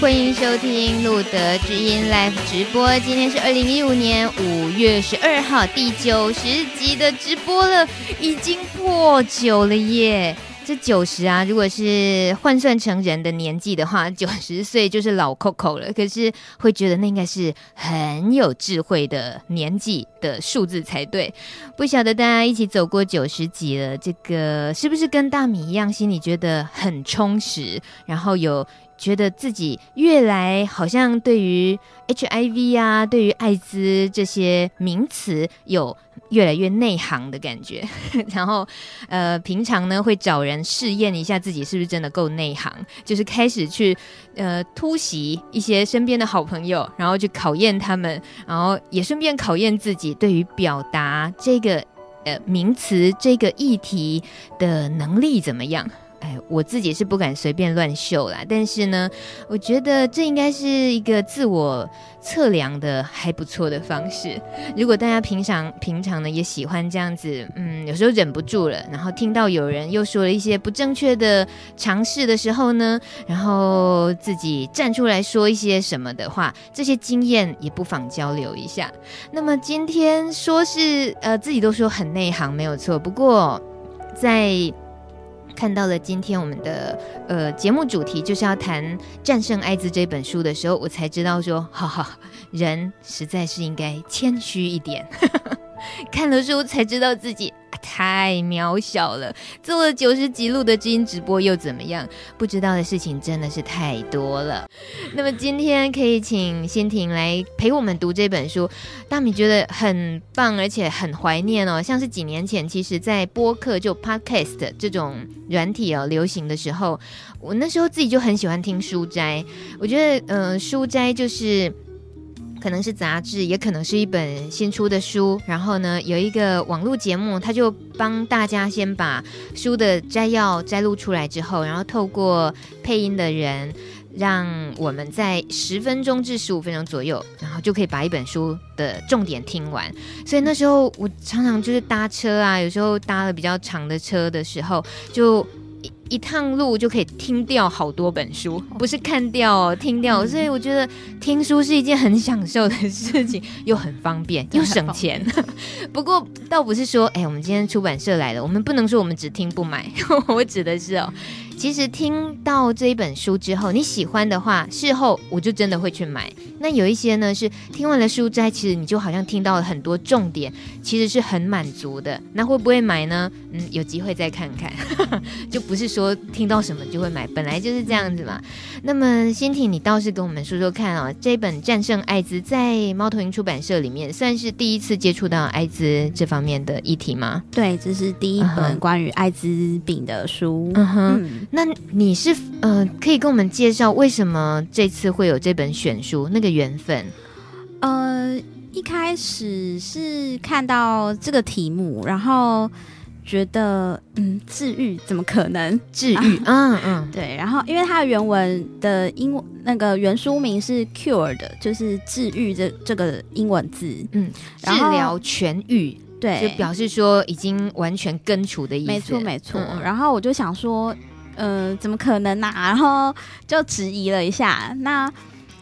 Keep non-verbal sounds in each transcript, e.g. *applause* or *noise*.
欢迎收听路德知音 Live 直播。今天是二零一五年五月十二号，第九十集的直播了，已经破九了耶！这九十啊，如果是换算成人的年纪的话，*laughs* 九十岁就是老 Coco 了。可是会觉得那应该是很有智慧的年纪的数字才对。不晓得大家一起走过九十集了，这个是不是跟大米一样，心里觉得很充实，然后有。觉得自己越来好像对于 HIV 啊，对于艾滋这些名词有越来越内行的感觉，*laughs* 然后呃，平常呢会找人试验一下自己是不是真的够内行，就是开始去呃突袭一些身边的好朋友，然后去考验他们，然后也顺便考验自己对于表达这个呃名词这个议题的能力怎么样。哎，我自己是不敢随便乱秀啦，但是呢，我觉得这应该是一个自我测量的还不错的方式。如果大家平常平常呢也喜欢这样子，嗯，有时候忍不住了，然后听到有人又说了一些不正确的尝试的时候呢，然后自己站出来说一些什么的话，这些经验也不妨交流一下。那么今天说是呃自己都说很内行没有错，不过在。看到了今天我们的呃节目主题就是要谈《战胜艾滋》这本书的时候，我才知道说，哈哈，人实在是应该谦虚一点。*laughs* 看了书才知道自己。太渺小了，做了九十几路的知音直播又怎么样？不知道的事情真的是太多了。那么今天可以请欣婷来陪我们读这本书，大米觉得很棒，而且很怀念哦。像是几年前，其实在播客就 Podcast 这种软体哦流行的时候，我那时候自己就很喜欢听书斋。我觉得，嗯、书斋就是。可能是杂志，也可能是一本新出的书。然后呢，有一个网络节目，他就帮大家先把书的摘要摘录出来之后，然后透过配音的人，让我们在十分钟至十五分钟左右，然后就可以把一本书的重点听完。所以那时候我常常就是搭车啊，有时候搭了比较长的车的时候，就。一趟路就可以听掉好多本书，不是看掉哦，听掉。所以我觉得听书是一件很享受的事情，又很方便，又省钱。*laughs* 不过倒不是说，哎，我们今天出版社来了，我们不能说我们只听不买。*laughs* 我指的是哦。其实听到这一本书之后，你喜欢的话，事后我就真的会去买。那有一些呢，是听完了书斋，其实你就好像听到了很多重点，其实是很满足的。那会不会买呢？嗯，有机会再看看，就不是说听到什么就会买，本来就是这样子嘛。那么欣婷，你倒是跟我们说说看啊、哦，这本《战胜艾滋》在猫头鹰出版社里面算是第一次接触到艾滋这方面的议题吗？对，这是第一本关于艾滋病的书。嗯哼。嗯那你是呃，可以跟我们介绍为什么这次会有这本选书那个缘分？呃，一开始是看到这个题目，然后觉得嗯，治愈怎么可能治愈？嗯、啊、嗯，对。然后因为它的原文的英文那个原书名是 “cured”，就是治愈这这个英文字，嗯，治疗痊愈，对，就表示说已经完全根除的意思。没错没错。嗯、然后我就想说。嗯、呃，怎么可能呢、啊？然后就质疑了一下。那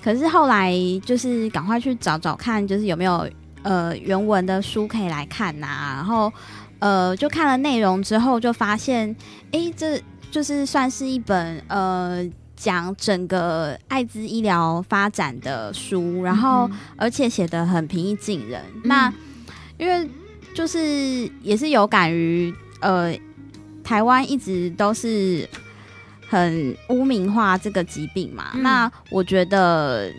可是后来就是赶快去找找看，就是有没有呃原文的书可以来看呐、啊。然后呃就看了内容之后，就发现，哎，这就是算是一本呃讲整个艾滋医疗发展的书。然后而且写的很平易近人。嗯、那因为就是也是有感于呃台湾一直都是。很污名化这个疾病嘛，嗯、那我觉得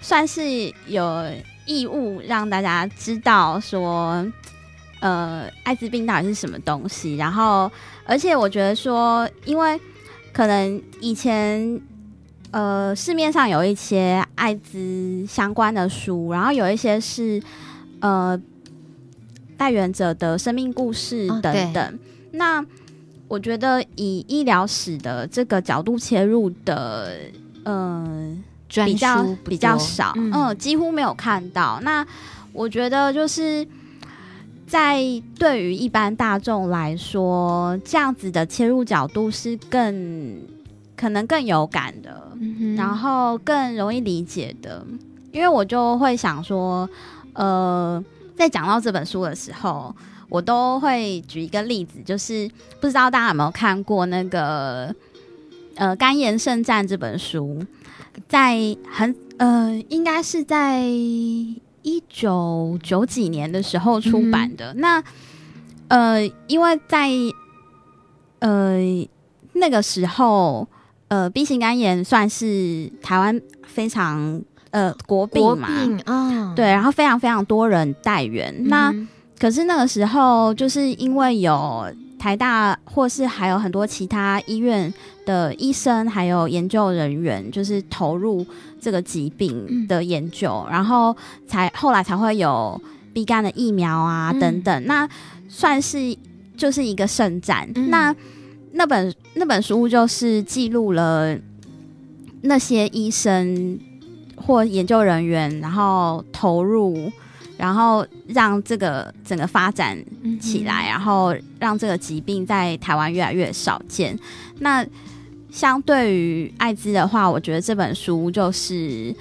算是有义务让大家知道说，呃，艾滋病到底是什么东西。然后，而且我觉得说，因为可能以前呃，市面上有一些艾滋相关的书，然后有一些是呃带原者的生命故事等等。哦、那我觉得以医疗史的这个角度切入的，呃，比较比较少，嗯，嗯，几乎没有看到。那我觉得就是在对于一般大众来说，这样子的切入角度是更可能更有感的，嗯，然后更容易理解的。因为我就会想说，呃，在讲到这本书的时候，我都会举一个例子，就是不知道大家有没有看过那个呃《肝炎圣战》这本书，在很呃，应该是在。一九九几年的时候出版的，嗯、那呃，因为在呃那个时候，呃，B 型肝炎算是台湾非常呃国病嘛，啊、哦，对，然后非常非常多人带原、嗯。那可是那个时候，就是因为有台大或是还有很多其他医院的医生还有研究人员，就是投入。这个疾病的研究，嗯、然后才后来才会有 B 肝的疫苗啊、嗯、等等，那算是就是一个圣战。嗯、那那本那本书就是记录了那些医生或研究人员，然后投入，然后让这个整个发展起来，嗯、然后让这个疾病在台湾越来越少见。那相对于艾滋的话，我觉得这本书就是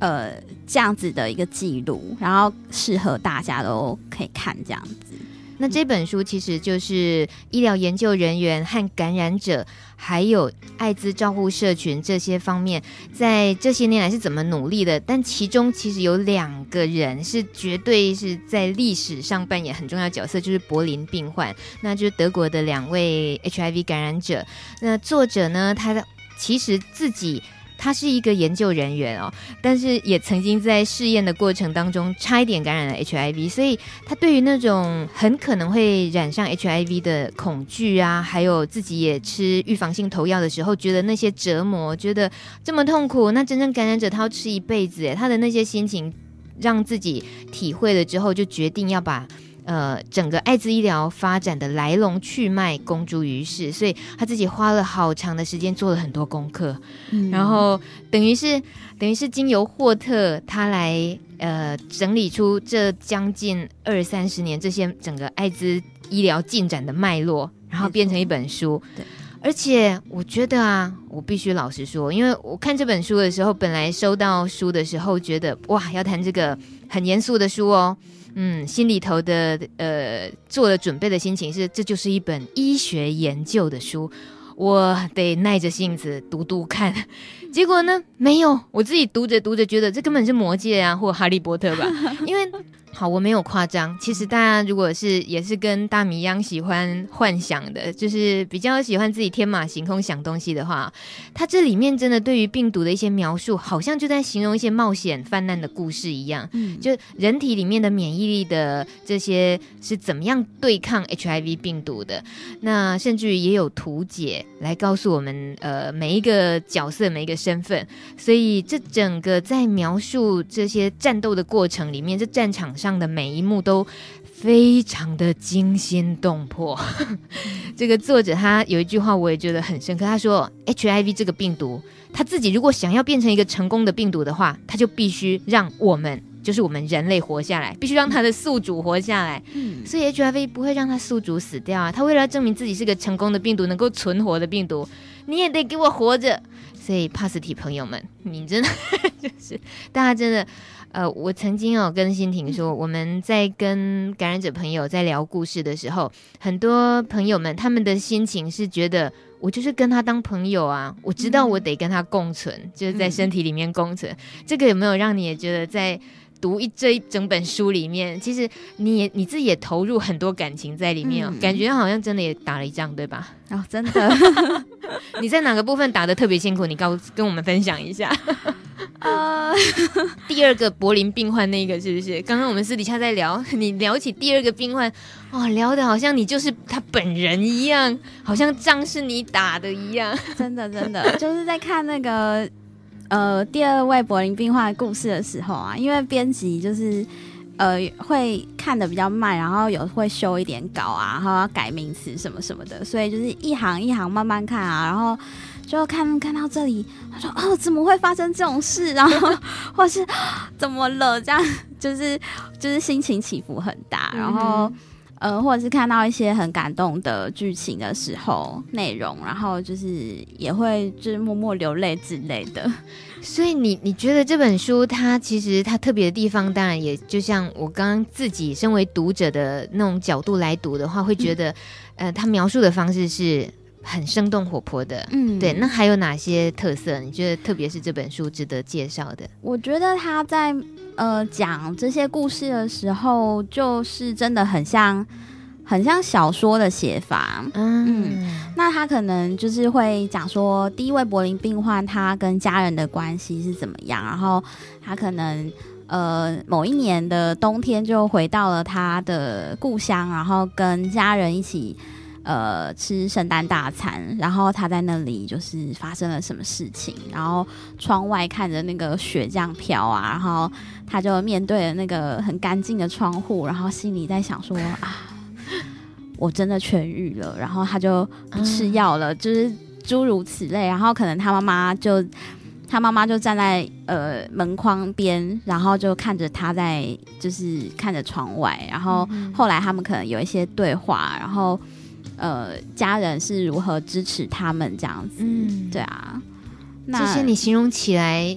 呃这样子的一个记录，然后适合大家都可以看这样子。那这本书其实就是医疗研究人员和感染者，还有艾滋照护社群这些方面，在这些年来是怎么努力的。但其中其实有两个人是绝对是在历史上扮演很重要的角色，就是柏林病患，那就是德国的两位 HIV 感染者。那作者呢，他其实自己。他是一个研究人员哦，但是也曾经在试验的过程当中差一点感染了 HIV，所以他对于那种很可能会染上 HIV 的恐惧啊，还有自己也吃预防性投药的时候，觉得那些折磨，觉得这么痛苦，那真正感染者他要吃一辈子，他的那些心情让自己体会了之后，就决定要把。呃，整个艾滋医疗发展的来龙去脉公诸于世，所以他自己花了好长的时间做了很多功课，嗯、然后等于是等于是经由霍特他来呃整理出这将近二三十年这些整个艾滋医疗进展的脉络，然后变成一本书。对，而且我觉得啊，我必须老实说，因为我看这本书的时候，本来收到书的时候觉得哇，要谈这个很严肃的书哦。嗯，心里头的呃，做了准备的心情是，这就是一本医学研究的书，我得耐着性子读读看。结果呢，没有，我自己读着读着觉得这根本是魔戒啊，或哈利波特吧，因为。好，我没有夸张。其实大家如果是也是跟大米一样喜欢幻想的，就是比较喜欢自己天马行空想东西的话，它这里面真的对于病毒的一些描述，好像就在形容一些冒险泛滥的故事一样。嗯，就人体里面的免疫力的这些是怎么样对抗 HIV 病毒的。那甚至于也有图解来告诉我们，呃，每一个角色每一个身份。所以这整个在描述这些战斗的过程里面，这战场上的每一幕都非常的惊心动魄。*laughs* 这个作者他有一句话我也觉得很深刻，他说：“HIV 这个病毒，他自己如果想要变成一个成功的病毒的话，他就必须让我们，就是我们人类活下来，必须让他的宿主活下来。嗯，所以 HIV 不会让他宿主死掉啊，他为了要证明自己是个成功的病毒，能够存活的病毒，你也得给我活着。所以帕斯提朋友们，你真的 *laughs* 就是大家真的。”呃，我曾经有跟欣婷说，我们在跟感染者朋友在聊故事的时候，很多朋友们他们的心情是觉得，我就是跟他当朋友啊，我知道我得跟他共存，嗯、就是在身体里面共存。嗯、这个有没有让你也觉得在？读一这一整本书里面，其实你也你自己也投入很多感情在里面哦，嗯、感觉好像真的也打了一仗，对吧？哦，真的。*laughs* 你在哪个部分打的特别辛苦？你告跟我们分享一下。呃，第二个柏林病患那个是不是？刚刚我们私底下在聊，*laughs* 你聊起第二个病患，哦，聊的好像你就是他本人一样，好像仗是你打的一样。*laughs* 真的真的，就是在看那个。呃第二位柏林病患的故事的时候啊，因为编辑就是呃会看的比较慢，然后有会修一点稿啊，然后要改名词什么什么的，所以就是一行一行慢慢看啊，然后就看看到这里，他说哦怎么会发生这种事，然后 *laughs* 或是怎么了，这样就是就是心情起伏很大，然后。嗯呃，或者是看到一些很感动的剧情的时候，内容，然后就是也会就是默默流泪之类的。所以你你觉得这本书它其实它特别的地方，当然也就像我刚刚自己身为读者的那种角度来读的话，会觉得，嗯、呃，它描述的方式是很生动活泼的。嗯，对。那还有哪些特色？你觉得特别是这本书值得介绍的？我觉得他在。呃，讲这些故事的时候，就是真的很像，很像小说的写法。嗯，嗯，那他可能就是会讲说，第一位柏林病患他跟家人的关系是怎么样，然后他可能呃某一年的冬天就回到了他的故乡，然后跟家人一起。呃，吃圣诞大餐，然后他在那里就是发生了什么事情，然后窗外看着那个雪这样飘啊，然后他就面对了那个很干净的窗户，然后心里在想说啊，我真的痊愈了，然后他就不吃药了，就是诸如此类，然后可能他妈妈就他妈妈就站在呃门框边，然后就看着他在就是看着窗外，然后后来他们可能有一些对话，然后。呃，家人是如何支持他们这样子？嗯，对啊，那这些你形容起来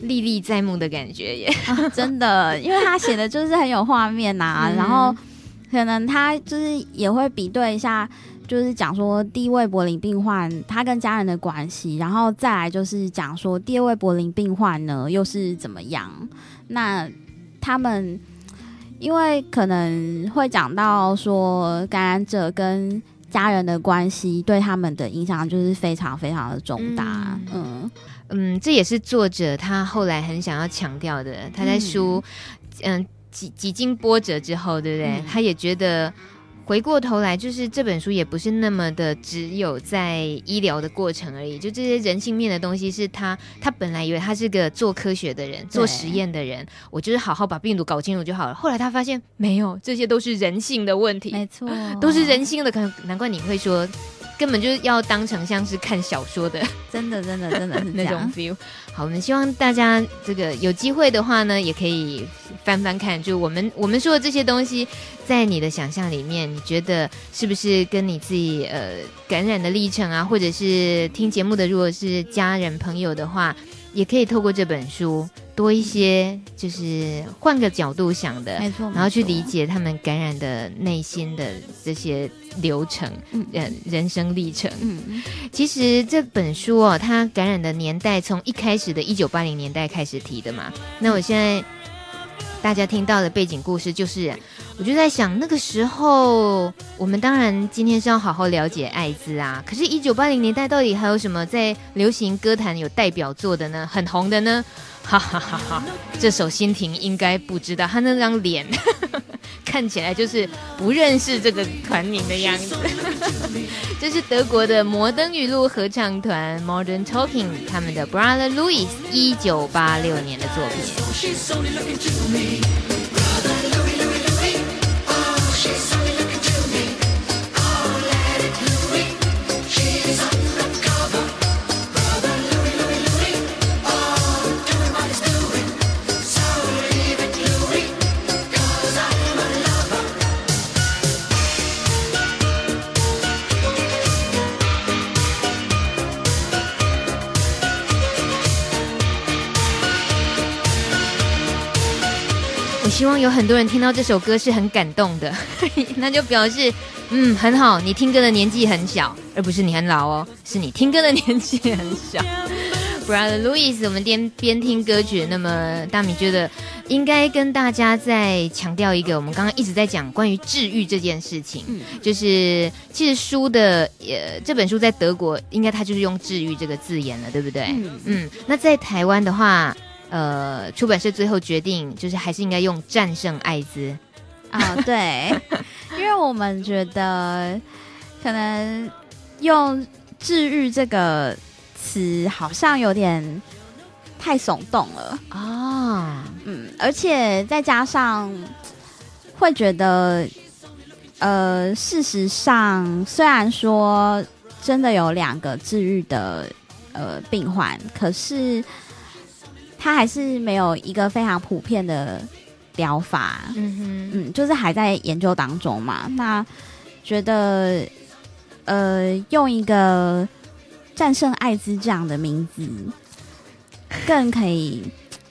历历在目的感觉耶，*laughs* 啊、真的，因为他写的就是很有画面呐、啊，*laughs* 嗯、然后可能他就是也会比对一下，就是讲说第一位柏林病患他跟家人的关系，然后再来就是讲说第二位柏林病患呢又是怎么样？那他们因为可能会讲到说感染者跟家人的关系对他们的影响就是非常非常的重大，嗯嗯，嗯，这也是作者他后来很想要强调的。他在书嗯几几经波折之后，对不对？嗯、他也觉得。回过头来，就是这本书也不是那么的只有在医疗的过程而已，就这些人性面的东西，是他他本来以为他是个做科学的人，做实验的人，我就是好好把病毒搞清楚就好了。后来他发现没有，这些都是人性的问题，没错，*laughs* 都是人性的，可能难怪你会说。根本就是要当成像是看小说的，*laughs* 真的，真的，真的是那种 feel。好，我们希望大家这个有机会的话呢，也可以翻翻看，就我们我们说的这些东西，在你的想象里面，你觉得是不是跟你自己呃感染的历程啊，或者是听节目的，如果是家人朋友的话，也可以透过这本书。多一些，就是换个角度想的，没错，然后去理解他们感染的内心的这些流程，嗯，人生历程。嗯，其实这本书哦，它感染的年代从一开始的一九八零年代开始提的嘛。那我现在大家听到的背景故事，就是我就在想，那个时候我们当然今天是要好好了解艾滋啊，可是，一九八零年代到底还有什么在流行歌坛有代表作的呢？很红的呢？哈哈哈！哈，这首心停应该不知道，他那张脸 *laughs* 看起来就是不认识这个团名的样子。*laughs* 这是德国的摩登语录合唱团 Modern Talking 他们的 Brother Louis 一九八六年的作品。有很多人听到这首歌是很感动的，*laughs* 那就表示，嗯，很好，你听歌的年纪很小，而不是你很老哦，是你听歌的年纪很小。*laughs* Brother Louis，我们边边听歌曲，那么大米觉得应该跟大家再强调一个，我们刚刚一直在讲关于治愈这件事情，嗯，就是其实书的呃这本书在德国应该它就是用治愈这个字眼了，对不对？嗯嗯，那在台湾的话。呃，出版社最后决定，就是还是应该用战胜艾滋。啊，对，*laughs* 因为我们觉得可能用治愈这个词好像有点太耸动了。啊。嗯，而且再加上会觉得，呃，事实上虽然说真的有两个治愈的呃病患，可是他还是没有一个非常普遍的疗法。嗯哼，嗯，就是还在研究当中嘛。那觉得。呃，用一个战胜艾滋这样的名字，更可以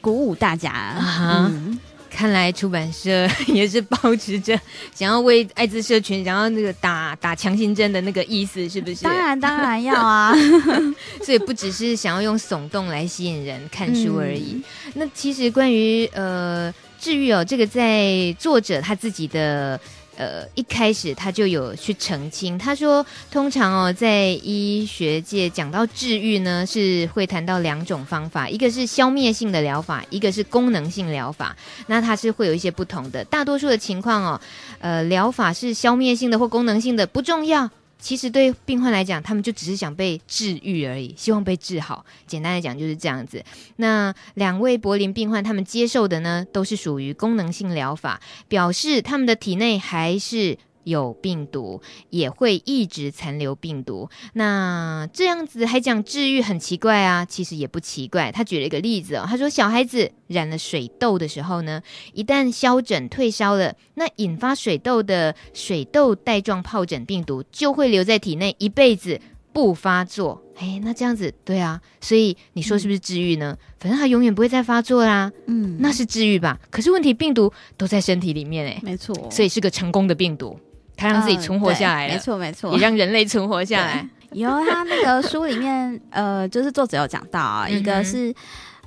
鼓舞大家。啊、嗯，看来出版社 *laughs* 也是保持着 *laughs* 想要为艾滋社群，想要那个打打强心针的那个意思，是不是？当然，当然要啊。*laughs* 所以不只是想要用耸动来吸引人看书而已。嗯、那其实关于呃治愈哦，这个在作者他自己的。呃，一开始他就有去澄清，他说，通常哦，在医学界讲到治愈呢，是会谈到两种方法，一个是消灭性的疗法，一个是功能性疗法。那它是会有一些不同的，大多数的情况哦，呃，疗法是消灭性的或功能性的不重要。其实对病患来讲，他们就只是想被治愈而已，希望被治好。简单来讲就是这样子。那两位柏林病患，他们接受的呢，都是属于功能性疗法，表示他们的体内还是。有病毒也会一直残留病毒，那这样子还讲治愈很奇怪啊？其实也不奇怪。他举了一个例子哦，他说小孩子染了水痘的时候呢，一旦消疹退烧了，那引发水痘的水痘带状疱疹病毒就会留在体内一辈子不发作。哎，那这样子对啊，所以你说是不是治愈呢？嗯、反正他永远不会再发作啦。嗯，那是治愈吧？可是问题病毒都在身体里面哎，没错，所以是个成功的病毒。他让自己存活下来了，没错没错，也让人类存活下来。以后他那个书里面，呃，就是作者有讲到啊，一个是，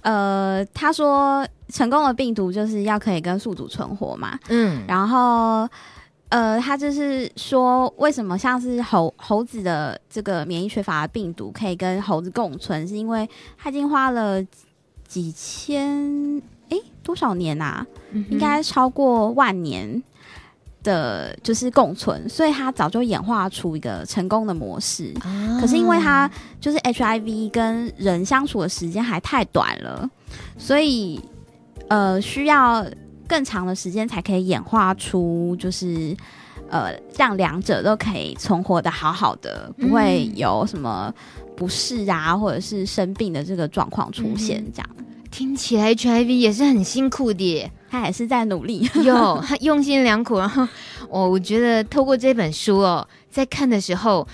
呃，他说成功的病毒就是要可以跟宿主存活嘛，嗯，然后，呃，他就是说，为什么像是猴猴子的这个免疫缺乏的病毒可以跟猴子共存，是因为他已经花了几千，哎，多少年呐、啊？应该超过万年。的就是共存，所以他早就演化出一个成功的模式。啊、可是因为他就是 HIV 跟人相处的时间还太短了，所以呃需要更长的时间才可以演化出就是呃让两者都可以存活的好好的，不会有什么不适啊或者是生病的这个状况出现。这样、嗯、听起来 HIV 也是很辛苦的。他还是在努力，有 *laughs* 他用心良苦。然后我我觉得透过这本书哦，在看的时候，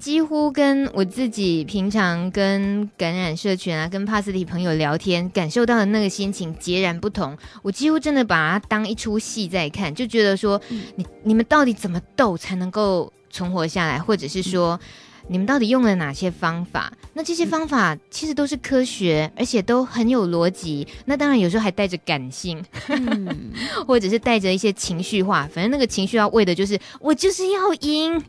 几乎跟我自己平常跟感染社群啊、跟帕斯蒂朋友聊天感受到的那个心情截然不同。我几乎真的把它当一出戏在看，就觉得说，嗯、你你们到底怎么斗才能够存活下来，或者是说。嗯你们到底用了哪些方法？那这些方法其实都是科学，而且都很有逻辑。那当然有时候还带着感性，嗯、*laughs* 或者是带着一些情绪化。反正那个情绪要为的就是我就是要赢。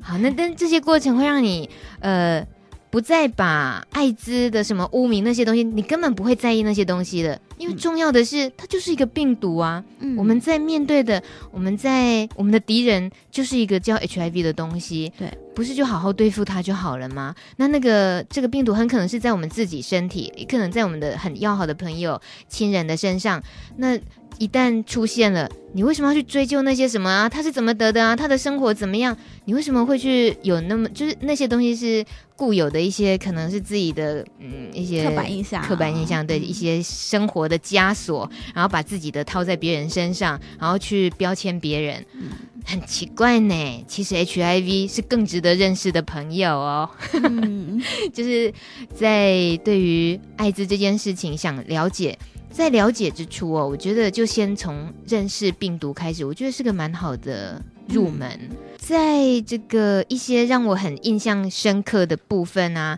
好，那但这些过程会让你呃。不再把艾滋的什么污名那些东西，你根本不会在意那些东西的，因为重要的是它就是一个病毒啊。嗯，我们在面对的，我们在我们的敌人就是一个叫 HIV 的东西。对，不是就好好对付它就好了吗？那那个这个病毒很可能是在我们自己身体，也可能在我们的很要好的朋友、亲人的身上。那一旦出现了，你为什么要去追究那些什么啊？他是怎么得的啊？他的生活怎么样？你为什么会去有那么就是那些东西是？固有的一些可能是自己的嗯一些刻板印象，刻板印象对一些生活的枷锁，然后把自己的套在别人身上，然后去标签别人，嗯、很奇怪呢。其实 HIV 是更值得认识的朋友哦，嗯、*laughs* 就是在对于艾滋这件事情想了解，在了解之初哦，我觉得就先从认识病毒开始，我觉得是个蛮好的入门。嗯在这个一些让我很印象深刻的部分啊，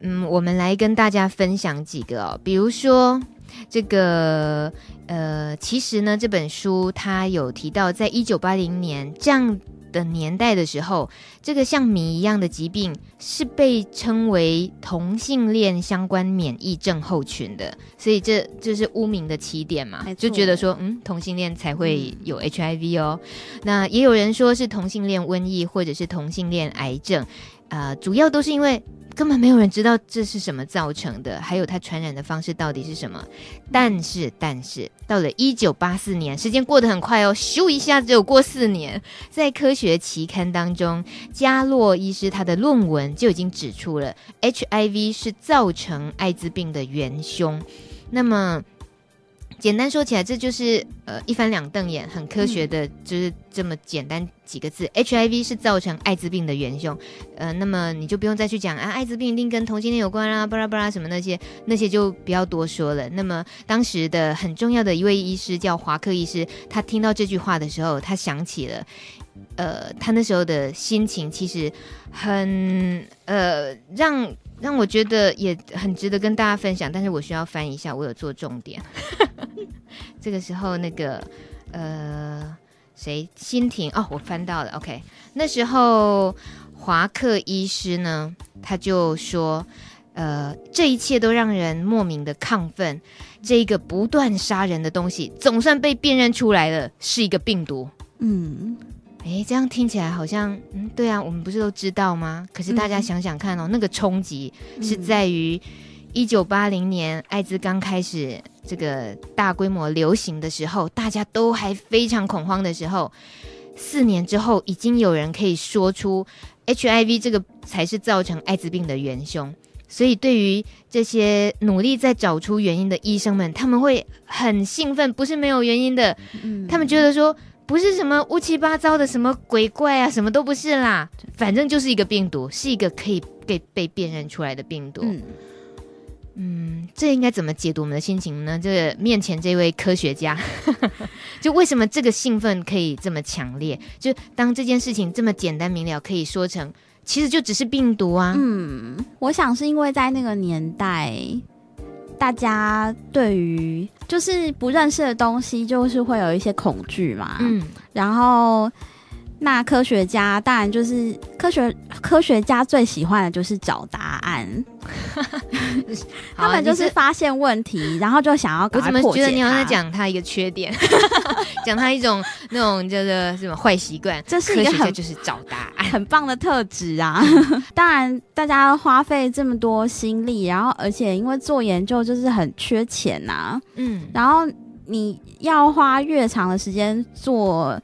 嗯，我们来跟大家分享几个哦，比如说这个呃，其实呢，这本书它有提到，在一九八零年这样的年代的时候，这个像谜一样的疾病是被称为同性恋相关免疫症候群的，所以这就是污名的起点嘛，就觉得说，嗯，同性恋才会有 HIV 哦。嗯、那也有人说是同性恋瘟疫或者是同性恋癌症，啊、呃，主要都是因为。根本没有人知道这是什么造成的，还有它传染的方式到底是什么。但是，但是到了一九八四年，时间过得很快哦，咻一下子有过四年，在科学期刊当中，加洛医师他的论文就已经指出了 HIV 是造成艾滋病的元凶。那么。简单说起来，这就是呃一翻两瞪眼，很科学的，就是这么简单几个字。嗯、HIV 是造成艾滋病的元凶，呃，那么你就不用再去讲啊，艾滋病一定跟同性恋有关啊，巴拉巴拉什么那些那些就不要多说了。那么当时的很重要的一位医师叫华克医师，他听到这句话的时候，他想起了，呃，他那时候的心情其实很呃让。让我觉得也很值得跟大家分享，但是我需要翻一下，我有做重点。*laughs* 这个时候，那个呃，谁？心婷哦，我翻到了。OK，那时候华克医师呢，他就说，呃，这一切都让人莫名的亢奋。这一个不断杀人的东西，总算被辨认出来了，是一个病毒。嗯。哎，这样听起来好像，嗯，对啊，我们不是都知道吗？可是大家想想看哦，嗯、那个冲击是在于一九八零年艾滋刚开始这个大规模流行的时候，大家都还非常恐慌的时候，四年之后，已经有人可以说出 HIV 这个才是造成艾滋病的元凶。所以，对于这些努力在找出原因的医生们，他们会很兴奋，不是没有原因的。嗯、他们觉得说。不是什么乌七八糟的什么鬼怪啊，什么都不是啦，反正就是一个病毒，是一个可以被被辨认出来的病毒。嗯，嗯，这应该怎么解读我们的心情呢？就是面前这位科学家，*laughs* 就为什么这个兴奋可以这么强烈？就当这件事情这么简单明了，可以说成其实就只是病毒啊。嗯，我想是因为在那个年代。大家对于就是不认识的东西，就是会有一些恐惧嘛。嗯，然后那科学家当然就是科学科学家最喜欢的就是找答案。*laughs* 他们就是发现问题，然后就想要。我怎么觉得你好像在讲他一个缺点，*laughs* 讲他一种那种叫做什么坏习惯？这是一个很就是找答案很棒的特质啊！*laughs* 当然，大家花费这么多心力，然后而且因为做研究就是很缺钱呐、啊，嗯，然后你要花越长的时间做。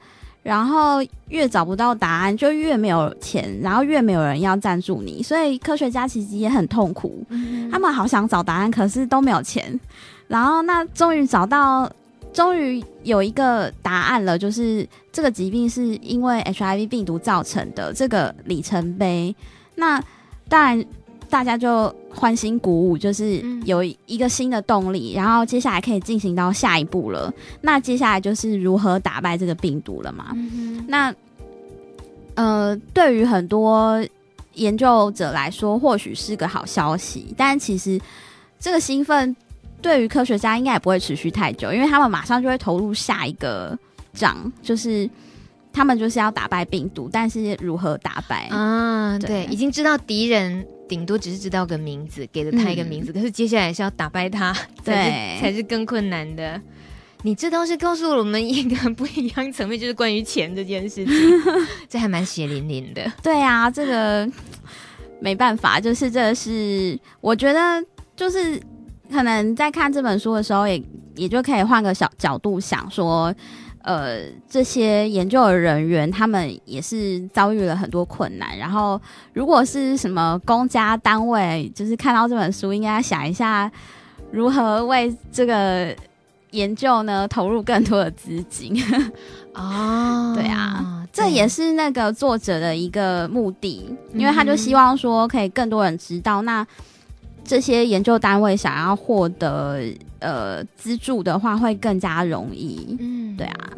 然后越找不到答案，就越没有钱，然后越没有人要赞助你，所以科学家其实也很痛苦。嗯、他们好想找答案，可是都没有钱。然后那终于找到，终于有一个答案了，就是这个疾病是因为 HIV 病毒造成的这个里程碑。那当然。大家就欢欣鼓舞，就是有一个新的动力，嗯、然后接下来可以进行到下一步了。那接下来就是如何打败这个病毒了嘛？嗯、那呃，对于很多研究者来说，或许是个好消息，但其实这个兴奋对于科学家应该也不会持续太久，因为他们马上就会投入下一个仗，就是他们就是要打败病毒，但是如何打败啊？对，对，已经知道敌人。顶多只是知道个名字，给了他一个名字，嗯、可是接下来是要打败他，*laughs* 对，才是，更困难的。你这倒是告诉了我们一个不一样层面，就是关于钱这件事情，*laughs* 这还蛮血淋淋的。对啊，这个没办法，就是这是我觉得，就是可能在看这本书的时候也，也也就可以换个小角度想说。呃，这些研究的人员，他们也是遭遇了很多困难。然后，如果是什么公家单位，就是看到这本书，应该想一下如何为这个研究呢投入更多的资金。*laughs* 哦，对啊，这也是那个作者的一个目的，因为他就希望说可以更多人知道。那这些研究单位想要获得。呃，资助的话会更加容易。嗯，对啊，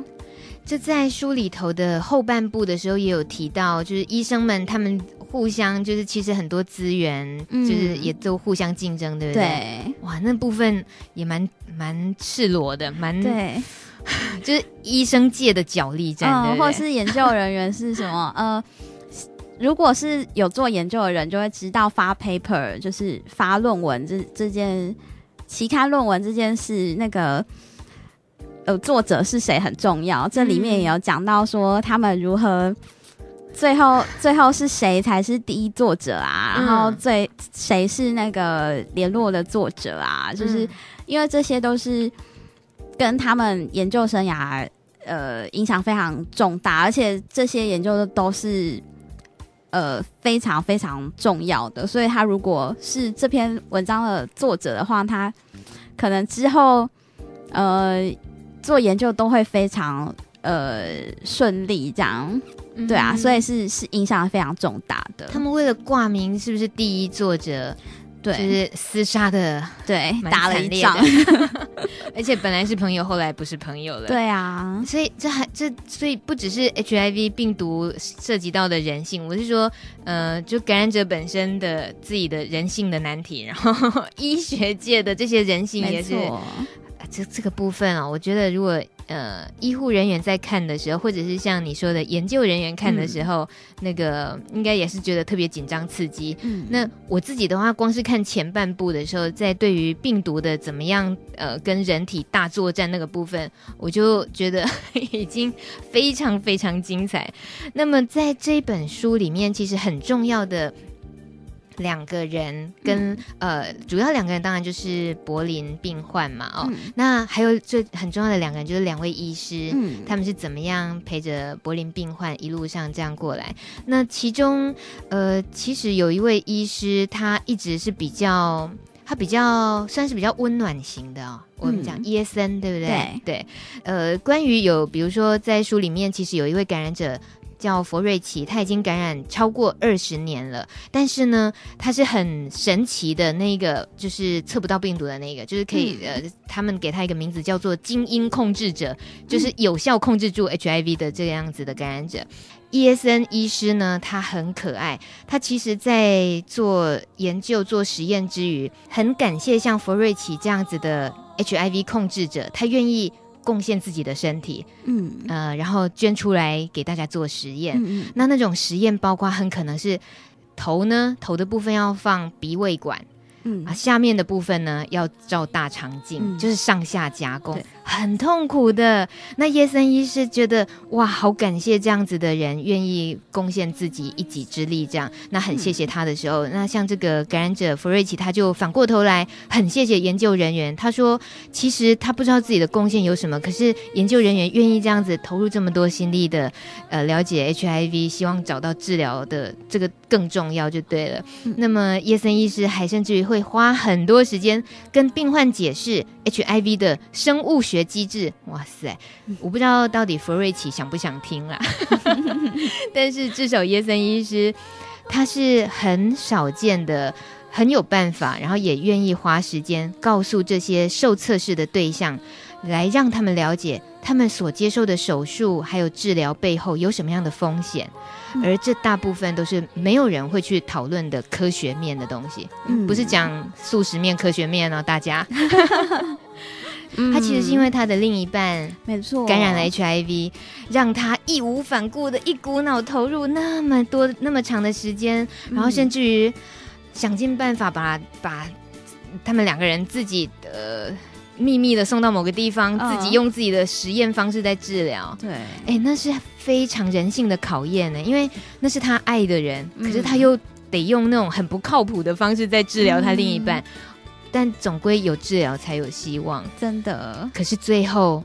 这在书里头的后半部的时候也有提到，就是医生们他们互相就是其实很多资源，嗯、就是也都互相竞争，对不对？对，哇，那部分也蛮蛮赤裸的，蛮对，*laughs* 就是医生界的角力战，嗯、对对，或是研究人员是什么？呃，如果是有做研究的人，就会知道发 paper 就是发论文这这件。期刊论文这件事，那个呃，作者是谁很重要。这里面也有讲到说他们如何最后最后是谁才是第一作者啊？嗯、然后最谁是那个联络的作者啊？就是因为这些都是跟他们研究生涯呃影响非常重大，而且这些研究的都是呃非常非常重要的，所以他如果是这篇文章的作者的话，他可能之后呃做研究都会非常。呃，顺利这样，嗯、对啊，所以是是影响非常重大的。他们为了挂名，是不是第一作者？对，就是厮杀的，对，打了一仗，*laughs* 而且本来是朋友，后来不是朋友了。对啊，所以这还这，所以不只是 HIV 病毒涉及到的人性，我是说，呃，就感染者本身的自己的人性的难题，然后 *laughs* 医学界的这些人性也是。这这个部分啊，我觉得如果呃医护人员在看的时候，或者是像你说的研究人员看的时候，嗯、那个应该也是觉得特别紧张刺激。嗯，那我自己的话，光是看前半部的时候，在对于病毒的怎么样呃跟人体大作战那个部分，我就觉得 *laughs* 已经非常非常精彩。那么在这本书里面，其实很重要的。两个人跟、嗯、呃，主要两个人当然就是柏林病患嘛，哦，嗯、那还有最很重要的两个人就是两位医师，嗯，他们是怎么样陪着柏林病患一路上这样过来？那其中呃，其实有一位医师，他一直是比较，他比较算是比较温暖型的哦。我们讲耶森，对不对？对，对，呃，关于有比如说在书里面，其实有一位感染者。叫佛瑞奇，他已经感染超过二十年了，但是呢，他是很神奇的那个，就是测不到病毒的那个，就是可以、嗯、呃，他们给他一个名字叫做精英控制者，就是有效控制住 HIV 的这个样子的感染者。E S N 医师呢，他很可爱，他其实在做研究、做实验之余，很感谢像佛瑞奇这样子的 HIV 控制者，他愿意。贡献自己的身体，嗯，呃，然后捐出来给大家做实验。那那种实验包括很可能是头呢，头的部分要放鼻胃管。嗯。啊，下面的部分呢要照大肠镜，嗯、就是上下夹攻，对很痛苦的。那叶森医师觉得哇，好感谢这样子的人愿意贡献自己一己之力，这样那很谢谢他的时候，那像这个感染者弗瑞奇，他就反过头来很谢谢研究人员。他说，其实他不知道自己的贡献有什么，可是研究人员愿意这样子投入这么多心力的，呃，了解 HIV，希望找到治疗的这个更重要就对了。那么叶森医师还甚至于。会花很多时间跟病患解释 HIV 的生物学机制。哇塞，我不知道到底弗瑞奇想不想听啦。*laughs* *laughs* 但是至少耶森医师他是很少见的，很有办法，然后也愿意花时间告诉这些受测试的对象，来让他们了解他们所接受的手术还有治疗背后有什么样的风险。而这大部分都是没有人会去讨论的科学面的东西，嗯、不是讲素食面科学面哦，大家。*laughs* 他其实是因为他的另一半没错感染了 HIV，让他义无反顾的一股脑投入那么多那么长的时间，然后甚至于想尽办法把把他们两个人自己的。秘密的送到某个地方，自己用自己的实验方式在治疗。对，哎，那是非常人性的考验呢，因为那是他爱的人，可是他又得用那种很不靠谱的方式在治疗他另一半。但总归有治疗才有希望，真的。可是最后，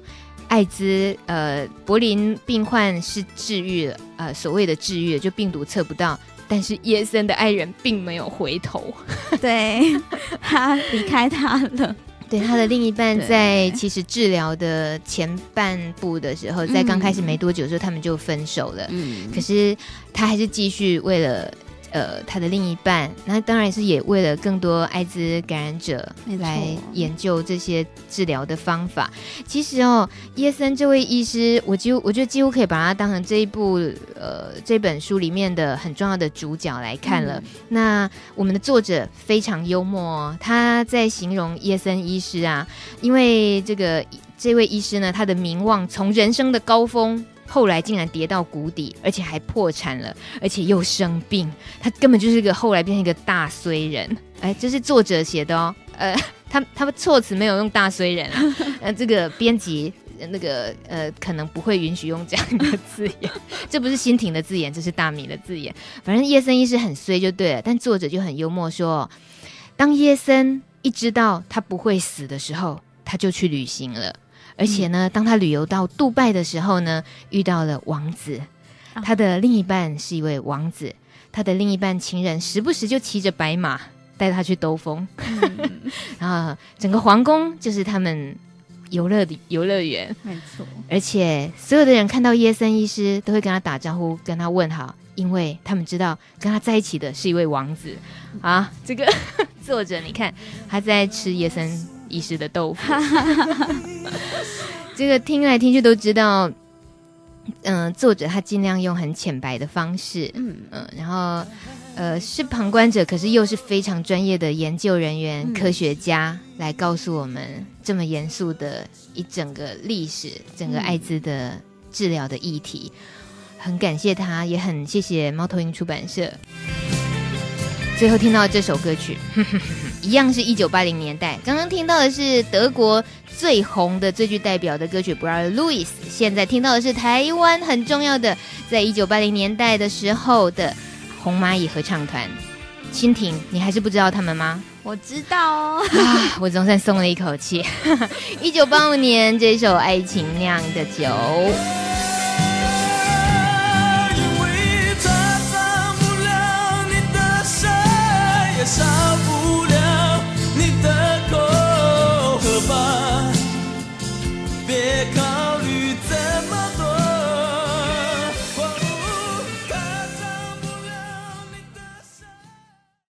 艾滋呃柏林病患是治愈了，呃所谓的治愈了，就病毒测不到，但是叶森的爱人并没有回头，*laughs* 对，他离开他了。对，他的另一半在其实治疗的前半部的时候，在刚开始没多久的时候，他们就分手了。嗯，可是他还是继续为了。呃，他的另一半，那当然是也为了更多艾滋感染者来研究这些治疗的方法。其实哦，耶森这位医师，我几乎我觉得几乎可以把他当成这一部呃这本书里面的很重要的主角来看了。嗯、那我们的作者非常幽默哦，他在形容耶森医师啊，因为这个这位医师呢，他的名望从人生的高峰。后来竟然跌到谷底，而且还破产了，而且又生病，他根本就是个后来变成一个大衰人。哎，这是作者写的哦，呃，*laughs* 他他们措辞没有用大衰人啊，*laughs* 呃，这个编辑那个呃，可能不会允许用这样的字眼，这不是新婷的字眼，这是大米的字眼。反正叶森医师很衰就对了，但作者就很幽默说，当叶森一知道他不会死的时候，他就去旅行了。而且呢，当他旅游到杜拜的时候呢，遇到了王子，他的另一半是一位王子，他的另一半情人时不时就骑着白马带他去兜风，嗯、*laughs* 然后整个皇宫就是他们游乐的游乐园，没错。而且所有的人看到耶森医师都会跟他打招呼，跟他问好，因为他们知道跟他在一起的是一位王子啊。这个 *laughs* 作者你看，他在吃叶森。医师的豆腐，*laughs* 这个听来听去都知道，嗯、呃，作者他尽量用很浅白的方式，嗯。嗯、呃，然后呃是旁观者，可是又是非常专业的研究人员、嗯、科学家来告诉我们这么严肃的一整个历史，整个艾滋的治疗的议题，很感谢他，也很谢谢猫头鹰出版社。最后听到这首歌曲，*laughs* 一样是一九八零年代。刚刚听到的是德国最红的、最具代表的歌曲《Brother Louis》，现在听到的是台湾很重要的，在一九八零年代的时候的红蚂蚁合唱团。蜻蜓，你还是不知道他们吗？我知道哦，啊，我总算松了一口气。*laughs* 一九八五年这首《爱情酿的酒》。